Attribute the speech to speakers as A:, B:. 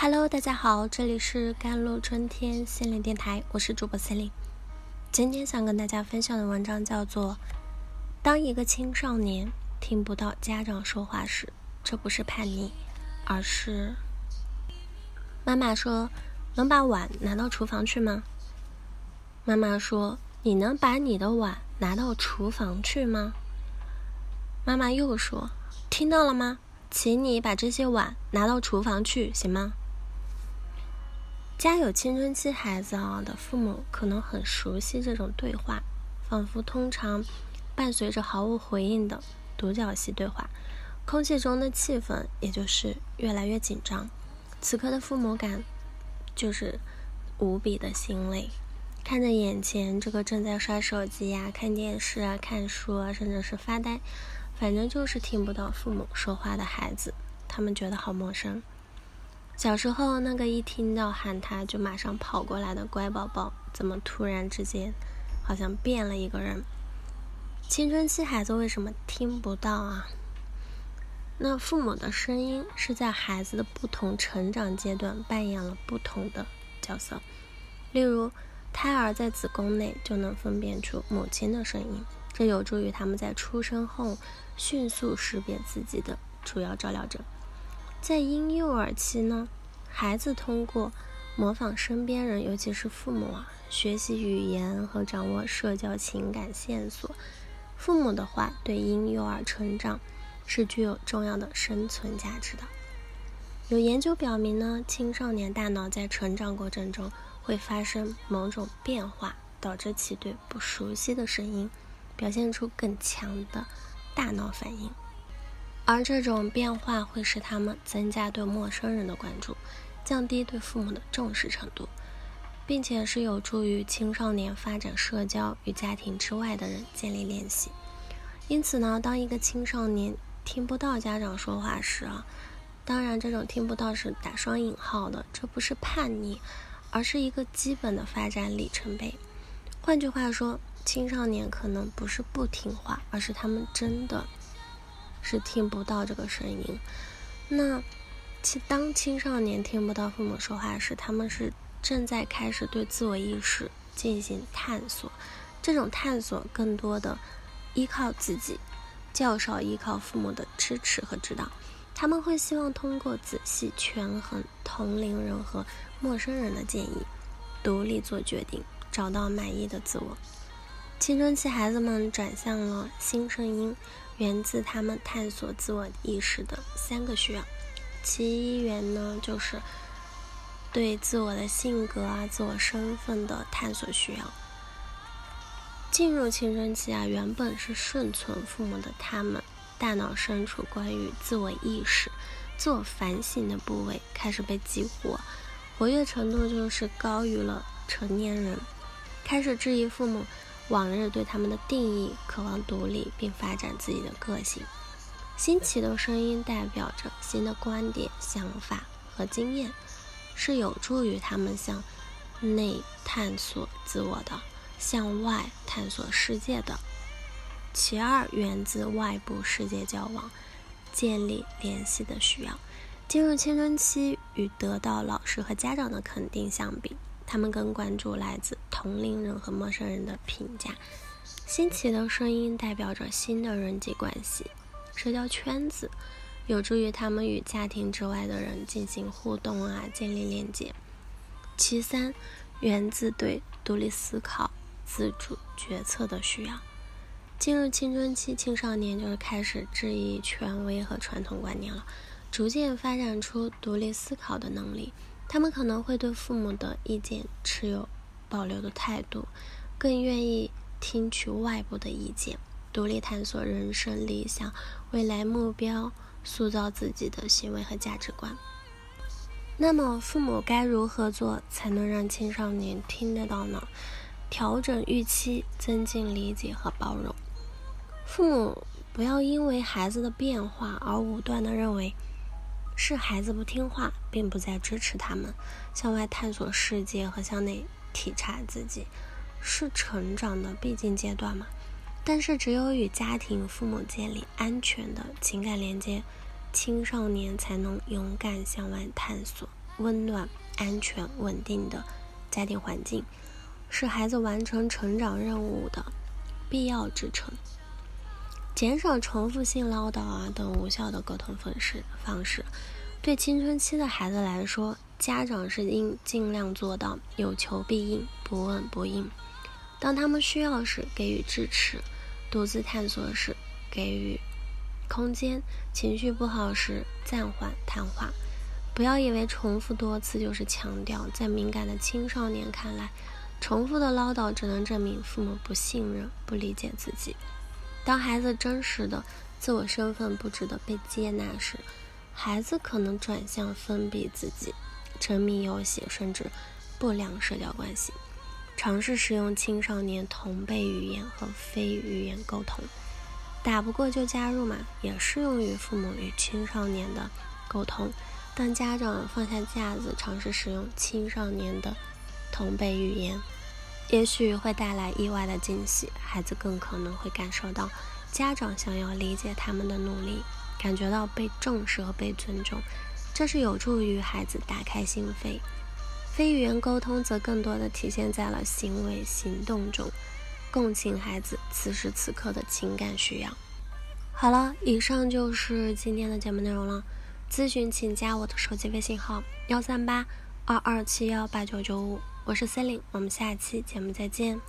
A: Hello，大家好，这里是甘露春天心灵电台，我是主播 c e l i n e 今天想跟大家分享的文章叫做《当一个青少年听不到家长说话时，这不是叛逆，而是……妈妈说：“能把碗拿到厨房去吗？”妈妈说：“你能把你的碗拿到厨房去吗？”妈妈又说：“听到了吗？请你把这些碗拿到厨房去，行吗？”家有青春期孩子啊的父母可能很熟悉这种对话，仿佛通常伴随着毫无回应的独角戏对话，空气中的气氛也就是越来越紧张。此刻的父母感就是无比的心累，看着眼前这个正在刷手机呀、看电视啊、看书啊，甚至是发呆，反正就是听不到父母说话的孩子，他们觉得好陌生。小时候那个一听到喊他就马上跑过来的乖宝宝，怎么突然之间好像变了一个人？青春期孩子为什么听不到啊？那父母的声音是在孩子的不同成长阶段扮演了不同的角色。例如，胎儿在子宫内就能分辨出母亲的声音，这有助于他们在出生后迅速识别自己的主要照料者。在婴幼儿期呢，孩子通过模仿身边人，尤其是父母啊，学习语言和掌握社交情感线索。父母的话对婴幼儿成长是具有重要的生存价值的。有研究表明呢，青少年大脑在成长过程中会发生某种变化，导致其对不熟悉的声音表现出更强的大脑反应。而这种变化会使他们增加对陌生人的关注，降低对父母的重视程度，并且是有助于青少年发展社交与家庭之外的人建立联系。因此呢，当一个青少年听不到家长说话时啊，当然这种听不到是打双引号的，这不是叛逆，而是一个基本的发展里程碑。换句话说，青少年可能不是不听话，而是他们真的。是听不到这个声音。那，其当青少年听不到父母说话时，他们是正在开始对自我意识进行探索。这种探索更多的依靠自己，较少依靠父母的支持和指导。他们会希望通过仔细权衡同龄人和陌生人的建议，独立做决定，找到满意的自我。青春期孩子们转向了新声音。源自他们探索自我意识的三个需要，其一源呢就是对自我的性格啊、自我身份的探索需要。进入青春期啊，原本是顺从父母的他们，大脑深处关于自我意识、自我反省的部位开始被激活，活跃程度就是高于了成年人，开始质疑父母。往日对他们的定义，渴望独立并发展自己的个性。新奇的声音代表着新的观点、想法和经验，是有助于他们向内探索自我的，向外探索世界的。其二，源自外部世界交往、建立联系的需要。进入青春期，与得到老师和家长的肯定相比。他们更关注来自同龄人和陌生人的评价。新奇的声音代表着新的人际关系、社交圈子，有助于他们与家庭之外的人进行互动啊，建立链接。其三，源自对独立思考、自主决策的需要。进入青春期，青少年就是开始质疑权威和传统观念了，逐渐发展出独立思考的能力。他们可能会对父母的意见持有保留的态度，更愿意听取外部的意见，独立探索人生理想、未来目标，塑造自己的行为和价值观。那么，父母该如何做才能让青少年听得到呢？调整预期，增进理解和包容。父母不要因为孩子的变化而武断地认为。是孩子不听话，并不再支持他们向外探索世界和向内体察自己，是成长的必经阶段嘛？但是，只有与家庭、父母建立安全的情感连接，青少年才能勇敢向外探索，温暖、安全、稳定的家庭环境，是孩子完成成长任务的必要支撑。减少重复性唠叨啊等无效的沟通方式方式，对青春期的孩子来说，家长是应尽量做到有求必应，不问不应。当他们需要时给予支持，独自探索时给予空间，情绪不好时暂缓谈话。不要以为重复多次就是强调，在敏感的青少年看来，重复的唠叨只能证明父母不信任、不理解自己。当孩子真实的自我身份不值得被接纳时，孩子可能转向封闭自己、沉迷游戏，甚至不良社交关系。尝试使用青少年同辈语言和非语言沟通，打不过就加入嘛，也适用于父母与青少年的沟通。当家长放下架子，尝试使用青少年的同辈语言。也许会带来意外的惊喜，孩子更可能会感受到家长想要理解他们的努力，感觉到被重视和被尊重，这是有助于孩子打开心扉。非语言沟通则更多的体现在了行为行动中，共情孩子此时此刻的情感需要。好了，以上就是今天的节目内容了。咨询请加我的手机微信号：幺三八二二七幺八九九五。我是 Celine，我们下期节目再见。